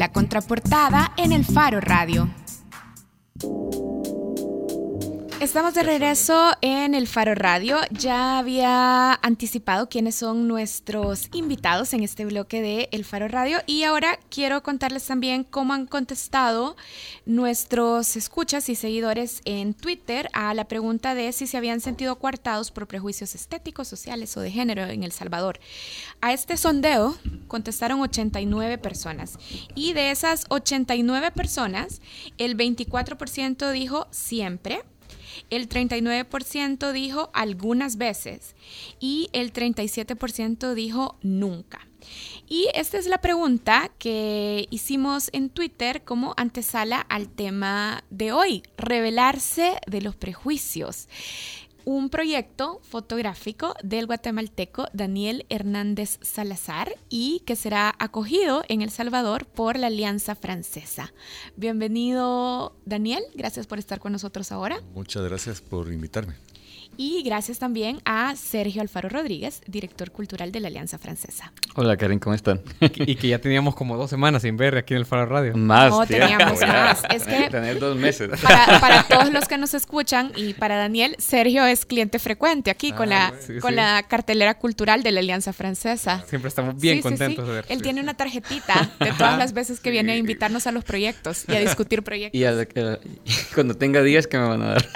La contraportada en el Faro Radio. Estamos de regreso en el Faro Radio. Ya había anticipado quiénes son nuestros invitados en este bloque de El Faro Radio y ahora quiero contarles también cómo han contestado nuestros escuchas y seguidores en Twitter a la pregunta de si se habían sentido coartados por prejuicios estéticos, sociales o de género en El Salvador. A este sondeo contestaron 89 personas y de esas 89 personas, el 24% dijo siempre el 39% dijo algunas veces y el 37% dijo nunca. Y esta es la pregunta que hicimos en Twitter como antesala al tema de hoy, revelarse de los prejuicios un proyecto fotográfico del guatemalteco Daniel Hernández Salazar y que será acogido en El Salvador por la Alianza Francesa. Bienvenido Daniel, gracias por estar con nosotros ahora. Muchas gracias por invitarme. Y gracias también a Sergio Alfaro Rodríguez, director cultural de la Alianza Francesa. Hola Karen, ¿cómo están? y que ya teníamos como dos semanas sin ver aquí en el Faro Radio. Más. No, teníamos más. Es que Tener dos meses. para, todos los que nos escuchan y para Daniel, Sergio es cliente frecuente aquí con, Ah, la, sí, con sí. la cartelera cultural de la Alianza Francesa. Siempre estamos bien Sí, contentos sí. de ver. Él sí. tiene una tarjetita de todas las veces que viene a invitarnos a los proyectos y a discutir proyectos. Y a- a- cuando tenga días que me van a dar.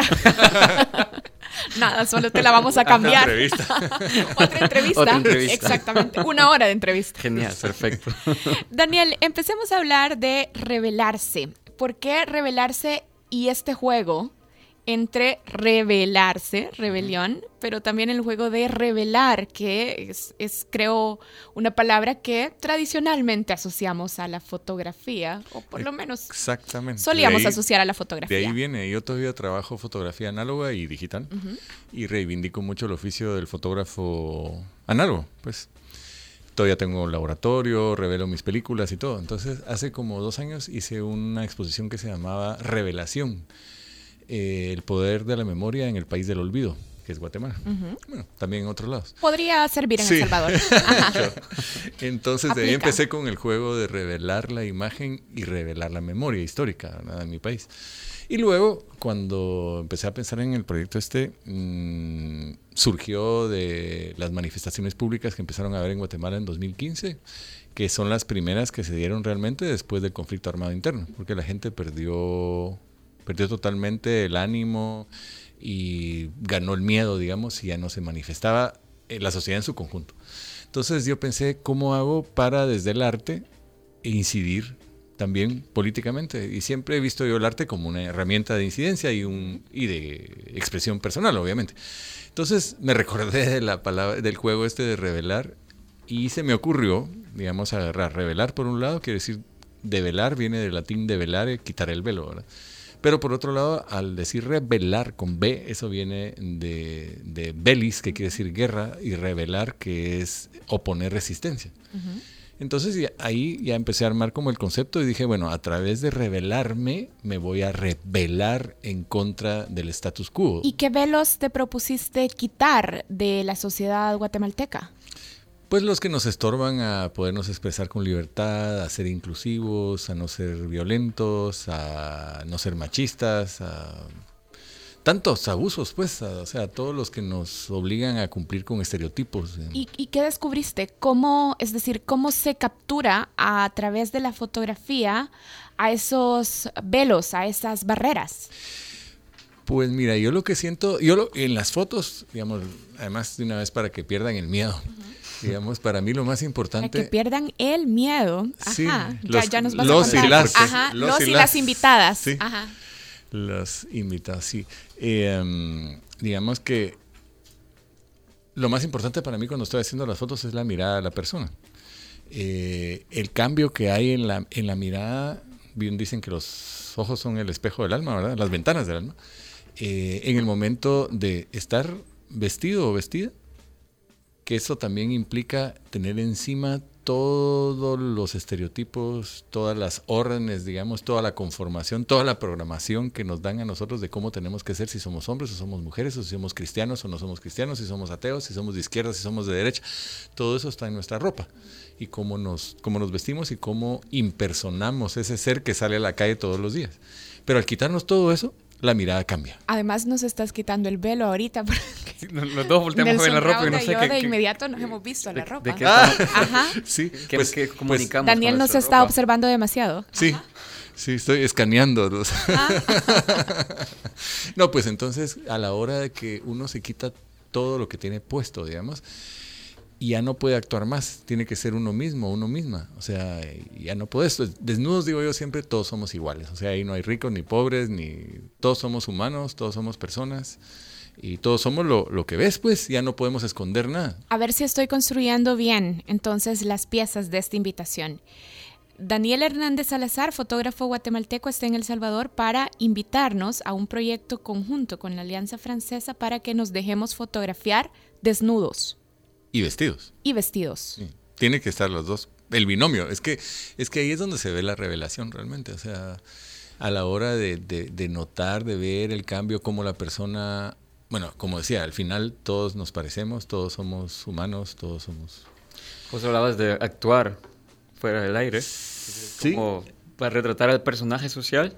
Nada, solo te la vamos a cambiar. entrevista. Otra entrevista. Otra entrevista. Exactamente. Una hora de entrevista. Genial, perfecto. Daniel, empecemos a hablar de revelarse. ¿Por qué revelarse y este juego entre revelarse, rebelión, pero también el juego de revelar, que es, es, creo una palabra que tradicionalmente asociamos a la fotografía, o por lo menos Exactamente. solíamos De ahí- asociar a la De fotografía. ahí viene. Yo todavía trabajo fotografía análoga y digital. Y reivindico mucho el oficio del fotógrafo análogo, pues. Todavía tengo un laboratorio, revelo mis películas y todo. Entonces, hace como dos años hice una exposición que se llamaba Revelación. Eh, el poder de la memoria en el país del olvido, que es Guatemala. Bueno, también en otros lados. Podría servir en Sí. El Salvador. Ajá. Entonces de ahí Aplica. empecé con el juego de revelar la imagen y revelar la memoria histórica ¿verdad? de mi país. Y luego, cuando empecé a pensar en el proyecto este, mm, surgió de las manifestaciones públicas que empezaron a haber en Guatemala en 2015, que son las primeras que se dieron realmente después del conflicto armado interno, porque la gente perdió, perdió totalmente el ánimo y ganó el miedo, digamos, y ya no se manifestaba eh, la sociedad en su conjunto. Entonces yo pensé, ¿cómo hago para desde el arte incidir también políticamente? Y siempre he visto yo el arte como una herramienta de incidencia y, un, y de expresión personal, obviamente. Entonces me recordé de la palabra, del juego este de revelar y se me ocurrió, digamos, agarrar. Revelar por un lado quiere decir develar, viene del latín develare, quitar el velo, ¿verdad? Pero por otro lado, al decir revelar con B, eso viene de, de belis, que quiere decir guerra, y revelar, que es oponer resistencia. Entonces ahí ya empecé a armar como el concepto y dije, bueno, a través de revelarme me voy a rebelar en contra del status quo. ¿Y qué velos te propusiste quitar de la sociedad guatemalteca? Pues los que nos estorban a podernos expresar con libertad, a ser inclusivos, a no ser violentos, a no ser machistas, a tantos abusos, pues, a- o sea, todos los que nos obligan a cumplir con estereotipos. ¿Y, y qué descubriste? ¿Cómo, es decir, cómo se captura a través de la fotografía a esos velos, a esas barreras? Pues mira, yo lo que siento, yo lo- en las fotos, digamos, además de una vez para que pierdan el miedo, digamos, para mí lo más Para importante... que pierdan el miedo. Ajá. ya, los- ya nos vas los a contar. y las, Ajá, los los, y y las. las invitadas. Sí. Ajá. Las invitadas, sí. Eh, em, digamos que lo más importante para mí cuando estoy haciendo las fotos es la mirada de la persona. Eh, el cambio que hay en la, en la mirada, bien dicen que los ojos son el espejo del alma, ¿verdad? Las ventanas del alma. Eh, en el momento de estar vestido o vestida, que eso también implica tener encima todos los estereotipos, todas las órdenes, digamos, toda la conformación, toda la programación que nos dan a nosotros de cómo tenemos que ser, si somos hombres o somos mujeres, o si somos cristianos o no somos cristianos, si somos ateos, si somos de izquierda, si somos de derecha, todo eso está en nuestra ropa y cómo nos, cómo nos vestimos y cómo impersonamos ese ser que sale a la calle todos los días. Pero al quitarnos todo eso, la mirada cambia. Además nos estás quitando el velo ahorita. Sí, los dos volteamos a ver la ropa y no sé qué. de inmediato nos hemos visto ¿De- la ropa. de qué Ah. Ajá. Sí, ¿Qué, pues- qué pues, comunicamos? Daniel nos está ropa? observando demasiado. Sí, sí, estoy escaneando. los- no, pues entonces a la hora de que uno se quita todo lo que tiene puesto, digamos, ya no puede actuar más, tiene que ser uno mismo, uno misma. O sea, ya no puedes. Desnudos, digo yo siempre, todos somos iguales. O sea, ahí no hay ricos ni pobres, ni todos somos humanos, todos somos personas. Y todos somos lo, lo que ves, pues ya no podemos esconder nada. A ver si estoy construyendo bien entonces las piezas de esta invitación. Daniel Hernández Salazar, fotógrafo guatemalteco, está en El Salvador para invitarnos a un proyecto conjunto con la Alianza Francesa para que nos dejemos fotografiar desnudos Y vestidos. y vestidos. Sí, Tiene que estar los dos. El binomio. Es que, es que ahí es donde se ve la revelación realmente. O sea, a la hora de, de- de notar, de ver el cambio, como la persona. Bueno, como decía, al final todos nos parecemos, todos somos humanos, todos somos. Vos hablabas de actuar fuera del aire. Sí, Como para retratar al personaje social.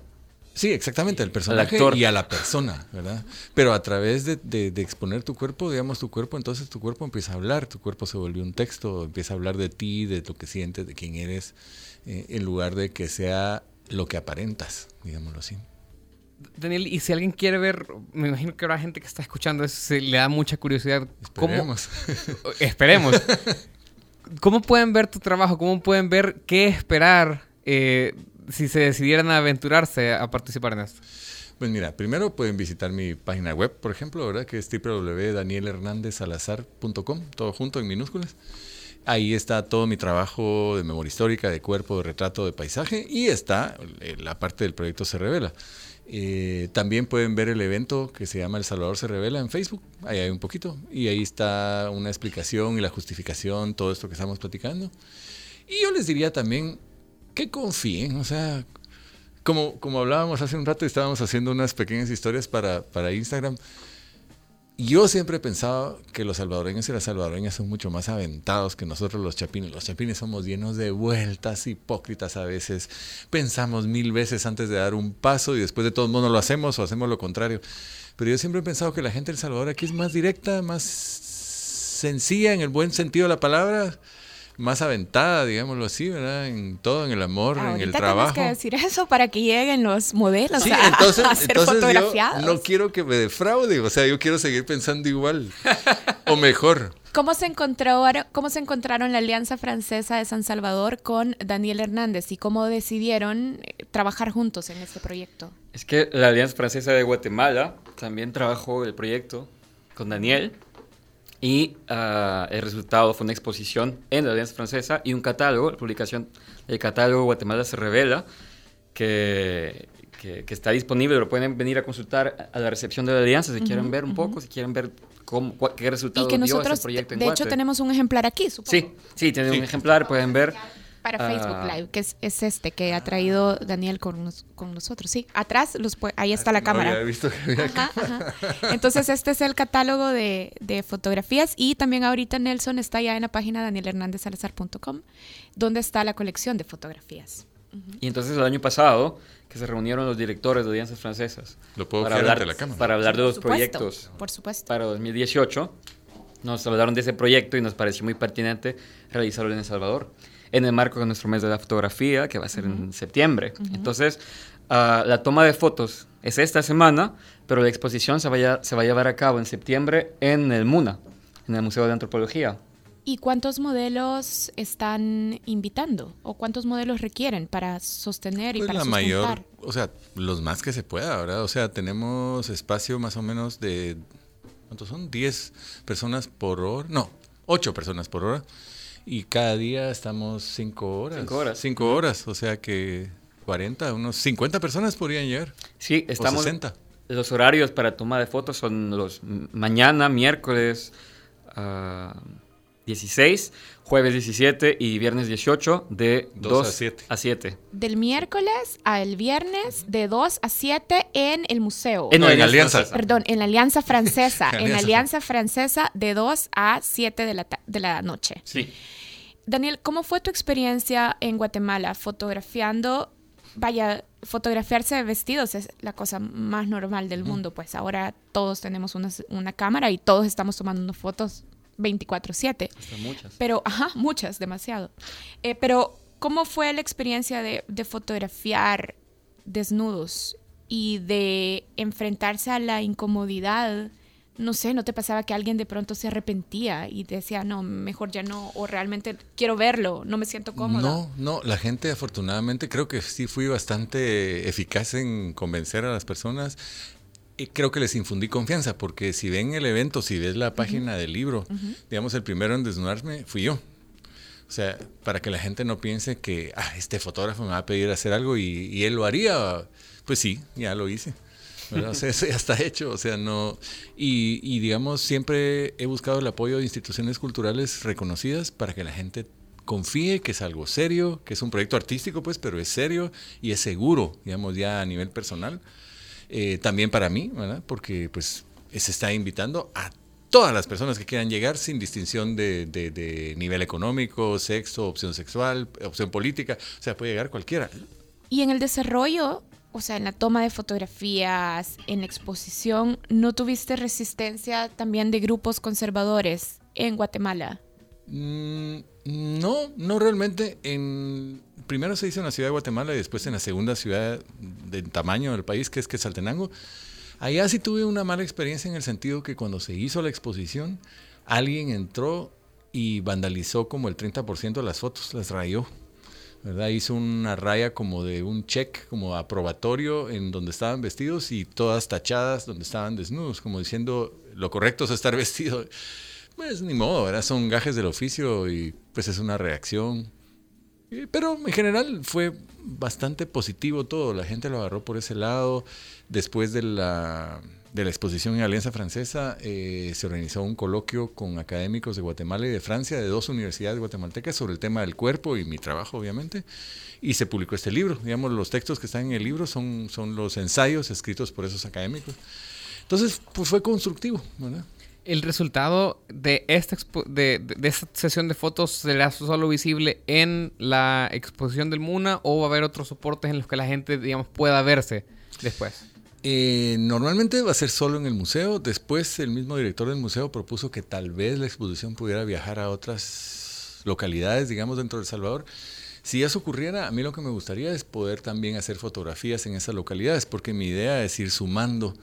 Sí exactamente, al personaje actor. y a la persona, ¿verdad? Pero a través de, de- de exponer tu cuerpo, digamos tu cuerpo, entonces tu cuerpo empieza a hablar, tu cuerpo se vuelve un texto, empieza a hablar de ti, de lo que sientes, de quién eres, eh, en lugar de que sea lo que aparentas, digámoslo así. Daniel, y si alguien quiere ver, me imagino que habrá gente que está escuchando eso, se le da mucha curiosidad. ¿Cómo, Esperemos. Esperemos. ¿Cómo pueden ver tu trabajo? ¿Cómo pueden ver qué esperar eh, si se decidieran aventurarse a participar en esto? Pues mira, primero pueden visitar mi página web, por ejemplo, ¿verdad? Que es www.danielhernandezsalazar.com, todo junto en minúsculas. Ahí está todo mi trabajo de memoria histórica, de cuerpo, de retrato, de paisaje y está eh, la parte del proyecto Se Revela. Eh, también pueden ver el evento que se llama El Salvador se revela en Facebook, ahí hay un poquito, y ahí está una explicación y la justificación, todo esto que estamos platicando. Y yo les diría también que confíen, o sea, como, como hablábamos hace un rato y estábamos haciendo unas pequeñas historias para, para Instagram, yo siempre he pensado que los salvadoreños y las salvadoreñas son mucho más aventados que nosotros los chapines. Los chapines somos llenos de vueltas, hipócritas a veces. Pensamos mil veces antes de dar un paso y después de todo no lo hacemos o hacemos lo contrario. Pero yo siempre he pensado que la gente del Salvador aquí es más directa, más sencilla en el buen sentido de la palabra, más aventada, digámoslo así, ¿verdad? En todo, en el amor, en el Ahorita trabajo. tienes que decir eso para que lleguen los modelos Sí, a, entonces, a ser entonces yo fotografiados. no quiero que me defraude, o sea, yo quiero seguir pensando igual o mejor. ¿Cómo se, encontraron, ¿Cómo se encontraron la Alianza Francesa de San Salvador con Daniel Hernández y cómo decidieron eh, trabajar juntos en este proyecto? Es que la Alianza Francesa de Guatemala también trabajó el proyecto con Daniel y ah, el resultado fue una exposición en la Alianza Francesa y un catálogo, la publicación del catálogo Guatemala se revela que, que, que está disponible, lo pueden venir a consultar a la recepción de la Alianza si quieren ver un poco, si quieren ver cómo, qué resultado Y que dio nosotros, ese proyecto en de hecho, tenemos un ejemplar aquí, supongo. Sí, sí, tienen Sí. un ejemplar, pueden ver. Para Ah. Facebook Live, que es, es este que ha traído Daniel con, nos- con nosotros. Sí, atrás, los, ahí está la No cámara. había visto que había Ajá, ajá. Entonces, este es el catálogo de, de fotografías y también ahorita Nelson está ya en la página danielhernandezsalazar.com, donde está la colección de fotografías. Y entonces el año pasado, que se reunieron los directores de alianzas francesas Lo puedo para hablar, ante la cámara. para hablar de los supuesto, proyectos Por supuesto. para 2018, nos hablaron de ese proyecto y nos pareció muy pertinente realizarlo en El Salvador, en el marco de nuestro mes de la fotografía, que va a ser en septiembre. Entonces, ah, la toma de fotos es esta semana, pero la exposición se, vaya, se va a llevar a cabo en septiembre en el MUNA, en el Museo de Antropología. ¿Y cuántos modelos están invitando? ¿O cuántos modelos requieren para sostener y Pues para la sustentar? mayor, o sea, los más que se pueda, ¿verdad? O sea, tenemos espacio más o menos de, ¿cuántos son? 10 personas por hora, no, 8 personas por hora. Y cada día estamos 5 horas. Cinco horas. 5 horas, o sea que 40, unos 50 personas podrían llegar. Sí, O estamos... 60. Los horarios para toma de fotos son los mañana, miércoles, ah, 16, jueves 17 y viernes 18 de 2, Dos a siete. a 7. Del miércoles al viernes de 2 a 7 en el museo. En, No, la en Alianza. Francesa. Perdón, en la Alianza Francesa. en la Alianza. Francesa de 2 a 7 de la, de la noche. Sí. Daniel, ¿cómo fue tu experiencia en Guatemala fotografiando? Vaya, fotografiarse de vestidos es la cosa más normal del mundo, pues ahora todos tenemos una, una cámara y todos estamos tomando fotos 24/7. Hasta muchas. Pero, ajá, muchas, demasiado. Eh, pero, ¿cómo fue la experiencia de, de fotografiar desnudos y de enfrentarse a la incomodidad? No sé, ¿no te pasaba que alguien de pronto se arrepentía y decía, no, mejor ya no, o realmente quiero verlo, no me siento cómoda? No, no, la gente afortunadamente creo que sí fui bastante eficaz en convencer a las personas. Y creo que les infundí confianza, porque si ven el evento, si ves la página del libro, digamos, el primero en desnudarme fui yo. O sea, para que la gente no piense que, ah, este fotógrafo me va a pedir hacer algo y, y él lo haría, pues sí, ya lo hice. O sea, eso ya está hecho, o sea, no... Y, y, digamos, siempre he buscado el apoyo de instituciones culturales reconocidas para que la gente confíe que es algo serio, que es un proyecto artístico, pues, pero es serio y es seguro, digamos, ya a nivel personal. Eh, también para mí, ¿verdad? Porque, pues, se está invitando a todas las personas que quieran llegar sin distinción de, de, de nivel económico, sexo, opción sexual, opción política, o sea, puede llegar cualquiera. Y en el desarrollo, o sea, en la toma de fotografías, en la exposición, ¿no tuviste resistencia también de grupos conservadores en Guatemala? Mm, no, no realmente. En, primero se hizo en la ciudad de Guatemala y después en la segunda ciudad de tamaño del país, que es Quetzaltenango. Allá sí tuve una mala experiencia en el sentido que cuando se hizo la exposición, alguien entró y vandalizó como el 30% de las fotos, las rayó. ¿verdad? Hizo una raya como de un check, como aprobatorio, en donde estaban vestidos y todas tachadas donde estaban desnudos, como diciendo lo correcto es estar vestido. Pues ni modo, ¿verdad? Son gajes del oficio y pues es una reacción. Eh, Pero en general fue bastante positivo todo, la gente lo agarró por ese lado. Después de la, de la exposición en Alianza Francesa, eh, se organizó un coloquio con académicos de Guatemala y de Francia, de dos universidades guatemaltecas, sobre el tema del cuerpo y mi trabajo, obviamente. Y se publicó este libro. Digamos, los textos que están en el libro son, son los ensayos escritos por esos académicos. Entonces, pues fue constructivo, ¿verdad? ¿El resultado de esta, de esta sesión de fotos será solo visible en la exposición del MUNA o va a haber otros soportes en los que la gente, digamos, pueda verse después? Eh, normalmente va a ser solo en el museo. Después el mismo director del museo propuso que tal vez la exposición pudiera viajar a otras localidades, digamos, dentro de El Salvador. Si eso ocurriera, a mí lo que me gustaría es poder también hacer fotografías en esas localidades, porque mi idea es ir sumando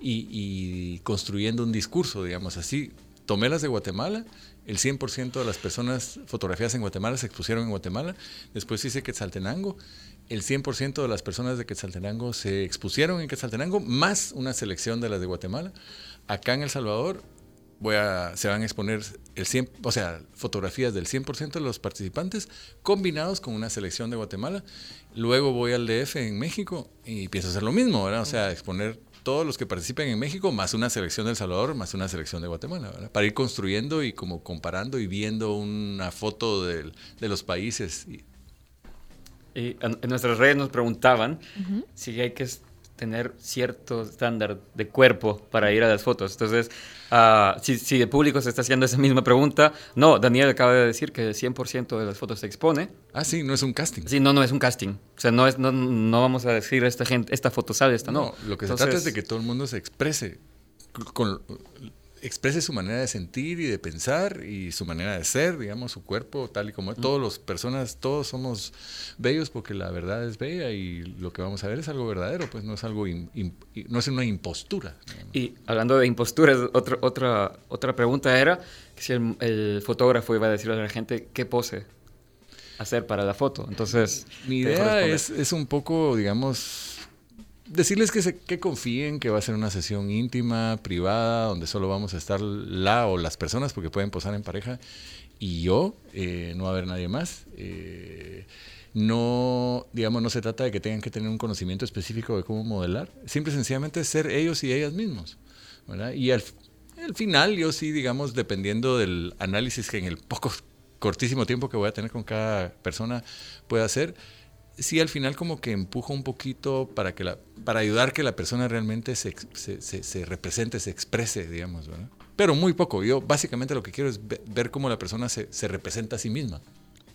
y, construyendo un discurso, digamos así. Tomé las de Guatemala, el 100% de las personas fotografiadas en Guatemala se expusieron en Guatemala, después hice Quetzaltenango, el 100% de las personas de Quetzaltenango se expusieron en Quetzaltenango, más una selección de las de Guatemala. Acá en El Salvador voy a, se van a exponer el 100, o sea, fotografías del 100% de los participantes combinados con una selección de Guatemala. Luego voy al DF en México y pienso hacer lo mismo, ¿verdad? O sea, exponer todos los que participen en México, más una selección de El Salvador, más una selección de Guatemala, ¿verdad? Para ir construyendo y como comparando y viendo una foto del- de los países. Y- Y en, en nuestras redes nos preguntaban si hay que tener cierto estándar de cuerpo para ir a las fotos. Entonces, ah, si, si el público se está haciendo esa misma pregunta, no, Daniel acaba de decir que el 100% de las fotos se expone. ah, sí, no es un casting. Sí, no, no es un casting. O sea, no, es, no, no vamos a decir esta gente, esta foto sale, esta no. No, lo que se Entonces, trata es de que todo el mundo se exprese, con, exprese su manera de sentir y de pensar y su manera de ser, digamos, su cuerpo tal y como es. Todos los personas, todos somos bellos porque la verdad es bella y lo que vamos a ver es algo verdadero, pues no es algo, im- no es una impostura. digamos. Y hablando de imposturas, otra, otra, otra pregunta era que si el, el fotógrafo iba a decirle a la gente qué pose hacer para la foto. Entonces, Mi idea es, es un poco, digamos, decirles que, se, que confíen que va a ser una sesión íntima, privada, donde solo vamos a estar la o las personas, porque pueden posar en pareja, y yo, eh, no va a haber nadie más. Eh, no, digamos, no se trata de que tengan que tener un conocimiento específico de cómo modelar, simple sencillamente ser ellos y ellas mismos. Y al, al final yo sí, digamos, dependiendo del análisis que en el poco cortísimo tiempo que voy a tener con cada persona pueda hacer, sí al final como que empujo un poquito para que la para ayudar que la persona realmente se, se, se, se represente, se exprese, digamos, ¿verdad? Pero muy poco. Yo básicamente lo que quiero es ver cómo la persona se representa a sí misma.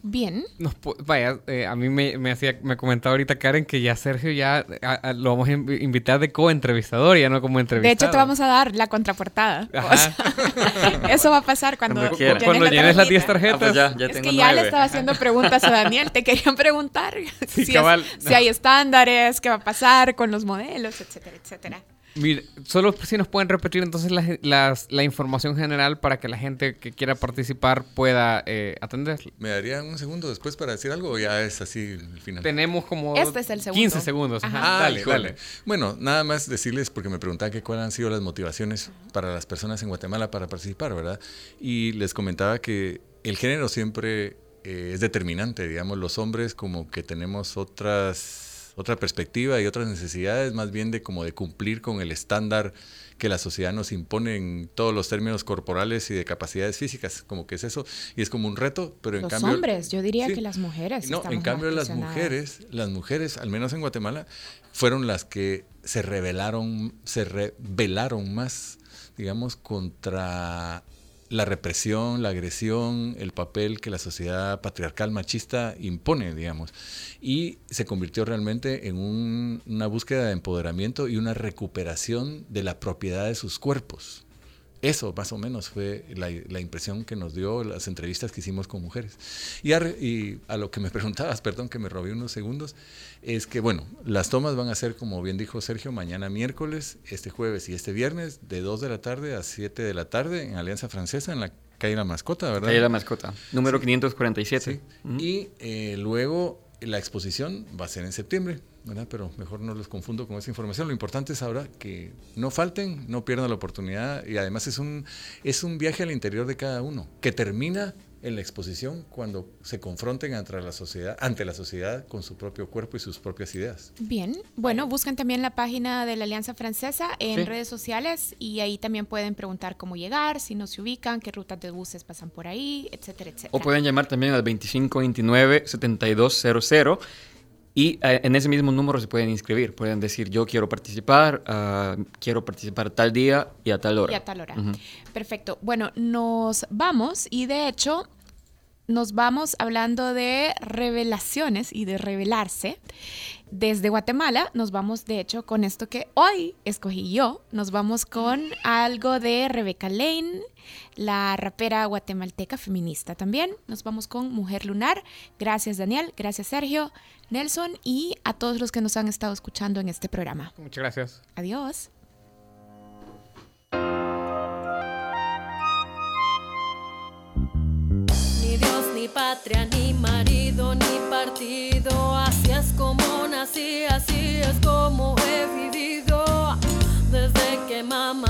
Bien. Nos vaya, eh, a mí me, me hacía, me comentaba ahorita Karen que ya Sergio ya a- a- lo vamos a inv- invitar de co-entrevistador, ya no como De entrevistado. hecho, te vamos a dar la contraportada. O Ajá. sea, eso va a pasar cuando, Cuando llenes las 10 tarjeta. Ah, pues tarjetas. ya, ya es tengo que ya le estaba haciendo preguntas a Daniel. Te querían preguntar Sí, si, es- si hay estándares, qué va a pasar con los modelos, etcétera, etcétera. Mire, solo si nos pueden repetir entonces las- las- la información general para que la gente que quiera participar pueda eh, atender. ¿Me darían un segundo después para decir algo o ya es así el final? Tenemos como Este es el segundo. 15 segundos. Ajá. Ajá. Ah, dale, dale. Bueno, nada más decirles, porque me preguntaban que cuáles han sido las motivaciones para las personas en Guatemala para participar, ¿verdad? Y les comentaba que el género siempre eh, es determinante, digamos, los hombres como que tenemos otras otra perspectiva y otras necesidades, más bien de como de cumplir con el estándar que la sociedad nos impone en todos los términos corporales y de capacidades físicas, como que es eso, y es como un reto, pero en Los cambio... hombres, yo diría Sí. que las mujeres. No, en cambio las mujeres, las mujeres, al menos en Guatemala, fueron las que se rebelaron, se rebelaron más, digamos, contra la represión, la agresión, el papel que la sociedad patriarcal machista impone, digamos. Y se convirtió realmente en un- una búsqueda de empoderamiento y una recuperación de la propiedad de sus cuerpos. Eso más o menos fue la, la impresión que nos dio las entrevistas que hicimos con mujeres. Y a, y a lo que me preguntabas, perdón que me robé unos segundos, es que bueno, las tomas van a ser, como bien dijo Sergio, mañana miércoles, este jueves y este viernes, de 2 de la tarde a 7 de la tarde en Alianza Francesa, en la calle La Mascota, ¿verdad? Ahí la mascota. Número 547. Sí. Ujú. Y eh, luego la exposición va a ser en septiembre, ¿verdad? Pero mejor no los confundo con esa información. Lo importante es ahora que no falten, no pierdan la oportunidad y además es un, es un viaje al interior de cada uno que termina en la exposición cuando se confronten ante la sociedad, ante la sociedad con su propio cuerpo y sus propias ideas. Bien, bueno, buscan también la página de la Alianza Francesa en Sí. redes sociales y ahí también pueden preguntar cómo llegar, si no se ubican, qué rutas de buses pasan por ahí, etcétera, etcétera. O pueden llamar también al 2529-7200 y eh, en ese mismo número se pueden inscribir. Pueden decir, yo quiero participar, ah, quiero participar tal día y a tal hora. Y a tal hora. Perfecto. Bueno, nos vamos y de hecho nos vamos hablando de revelaciones y de revelarse. Desde Guatemala nos vamos de hecho con esto que hoy escogí yo. Nos vamos con algo de Rebecca Lane, la rapera guatemalteca feminista también. Nos vamos con Mujer Lunar. Gracias Daniel, gracias Sergio, Nelson y a todos los que nos han estado escuchando en este programa. Muchas gracias. Adiós. Ni Dios, ni patria, ni marido, ni partido. Es como nací, así es como he vivido. Desde que mamá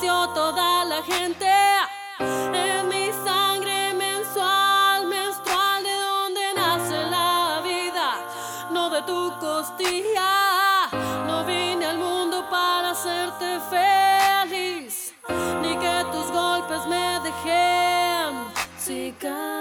toda la gente. En mi sangre mensual, menstrual, de donde nace la vida, no de tu costilla. No vine al mundo para hacerte feliz, ni que tus golpes me dejen cicatriz.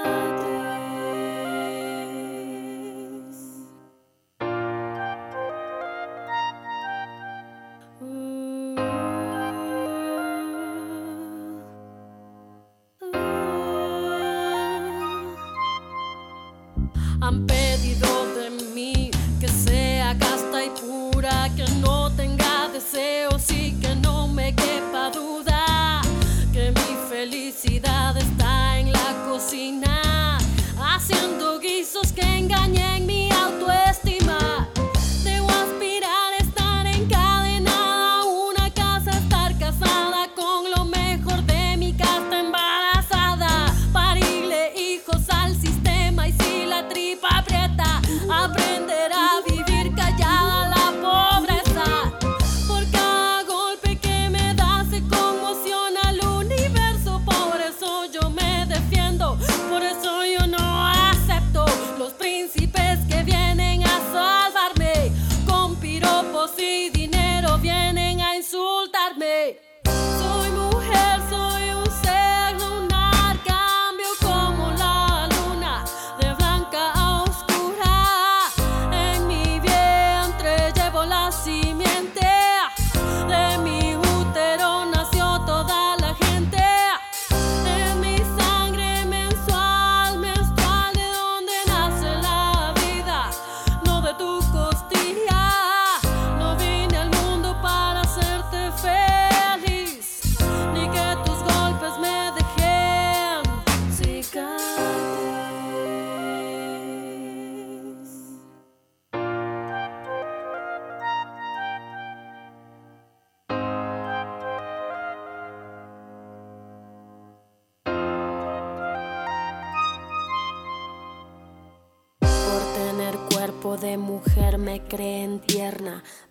De mujer me creen tierna,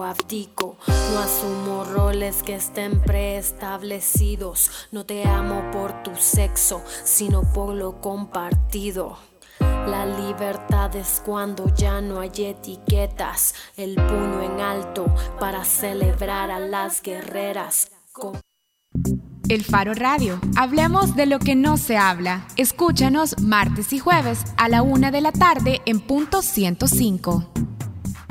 No asumo roles que estén preestablecidos. No te amo por tu sexo, sino por lo compartido. La libertad es cuando ya no hay etiquetas, el puño en alto para celebrar a las guerreras. El Faro Radio. Hablemos de lo que no se habla. Escúchanos martes y jueves a la una de la tarde en punto 105.